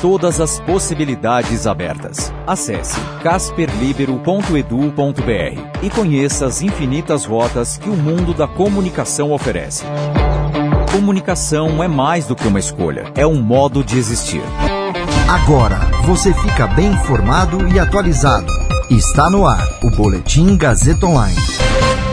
Todas as possibilidades abertas. Acesse casperlibero.edu.br e conheça as infinitas rotas que o mundo da comunicação oferece. Comunicação é mais do que uma escolha, é um modo de existir. Agora você fica bem informado e atualizado. Está no ar o Boletim Gazeta Online.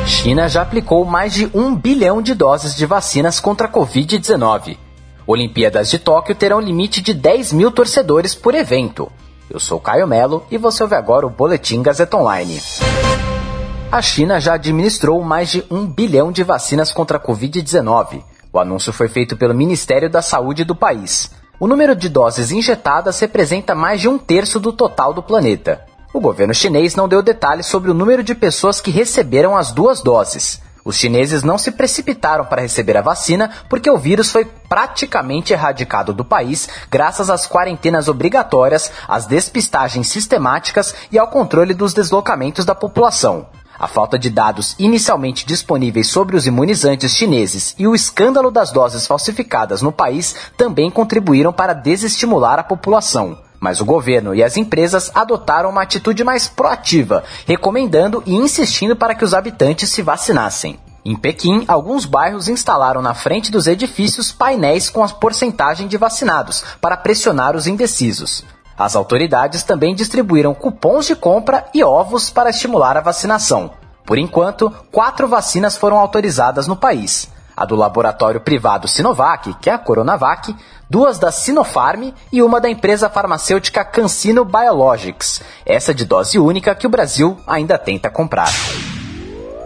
China já aplicou mais de um bilhão de doses de vacinas contra a Covid-19. Olimpíadas de Tóquio terão limite de 10 mil torcedores por evento. Eu sou Caio Melo e você ouve agora o Boletim Gazeta Online. A China já administrou mais de um bilhão de vacinas contra a Covid-19. O anúncio foi feito pelo Ministério da Saúde do país. O número de doses injetadas representa mais de um terço do total do planeta. O governo chinês não deu detalhes sobre o número de pessoas que receberam as duas doses. Os chineses não se precipitaram para receber a vacina porque o vírus foi praticamente erradicado do país graças às quarentenas obrigatórias, às despistagens sistemáticas e ao controle dos deslocamentos da população. A falta de dados inicialmente disponíveis sobre os imunizantes chineses e o escândalo das doses falsificadas no país também contribuíram para desestimular a população. Mas o governo e as empresas adotaram uma atitude mais proativa, recomendando e insistindo para que os habitantes se vacinassem. Em Pequim, alguns bairros instalaram na frente dos edifícios painéis com a porcentagem de vacinados, para pressionar os indecisos. As autoridades também distribuíram cupons de compra e ovos para estimular a vacinação. Por enquanto, quatro vacinas foram autorizadas no país: a do laboratório privado Sinovac, que é a Coronavac, duas da Sinopharm e uma da empresa farmacêutica CanSino Biologics, essa de dose única que o Brasil ainda tenta comprar.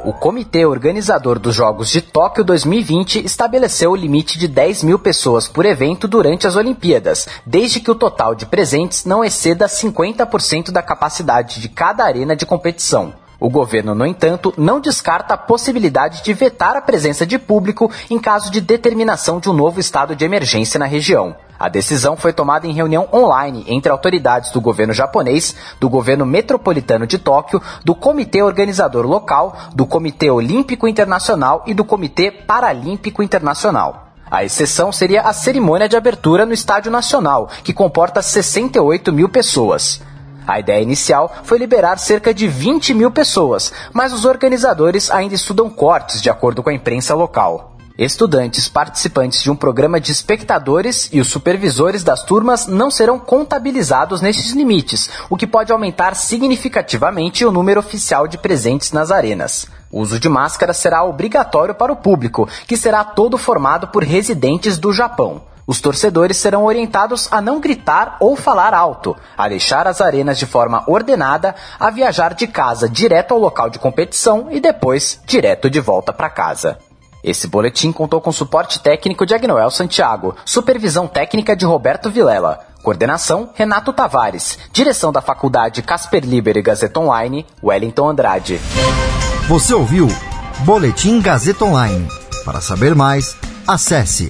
O comitê organizador dos Jogos de Tóquio 2020 estabeleceu o limite de 10 mil pessoas por evento durante as Olimpíadas, desde que o total de presentes não exceda 50% da capacidade de cada arena de competição. O governo, no entanto, não descarta a possibilidade de vetar a presença de público em caso de determinação de um novo estado de emergência na região. A decisão foi tomada em reunião online entre autoridades do governo japonês, do governo metropolitano de Tóquio, do comitê organizador local, do Comitê Olímpico Internacional e do Comitê Paralímpico Internacional. A exceção seria a cerimônia de abertura no Estádio Nacional, que comporta 68 mil pessoas. A ideia inicial foi liberar cerca de 20 mil pessoas, mas os organizadores ainda estudam cortes de acordo com a imprensa local. Estudantes participantes de um programa de espectadores e os supervisores das turmas não serão contabilizados nesses limites, o que pode aumentar significativamente o número oficial de presentes nas arenas. O uso de máscara será obrigatório para o público, que será todo formado por residentes do Japão. Os torcedores serão orientados a não gritar ou falar alto, a deixar as arenas de forma ordenada, a viajar de casa direto ao local de competição e depois direto de volta para casa. Esse boletim contou com suporte técnico de Agnoel Santiago, supervisão técnica de Roberto Vilela, coordenação Renato Tavares, direção da Faculdade Casper Liber e Gazeta Online, Wellington Andrade. Você ouviu Boletim Gazeta Online. Para saber mais, acesse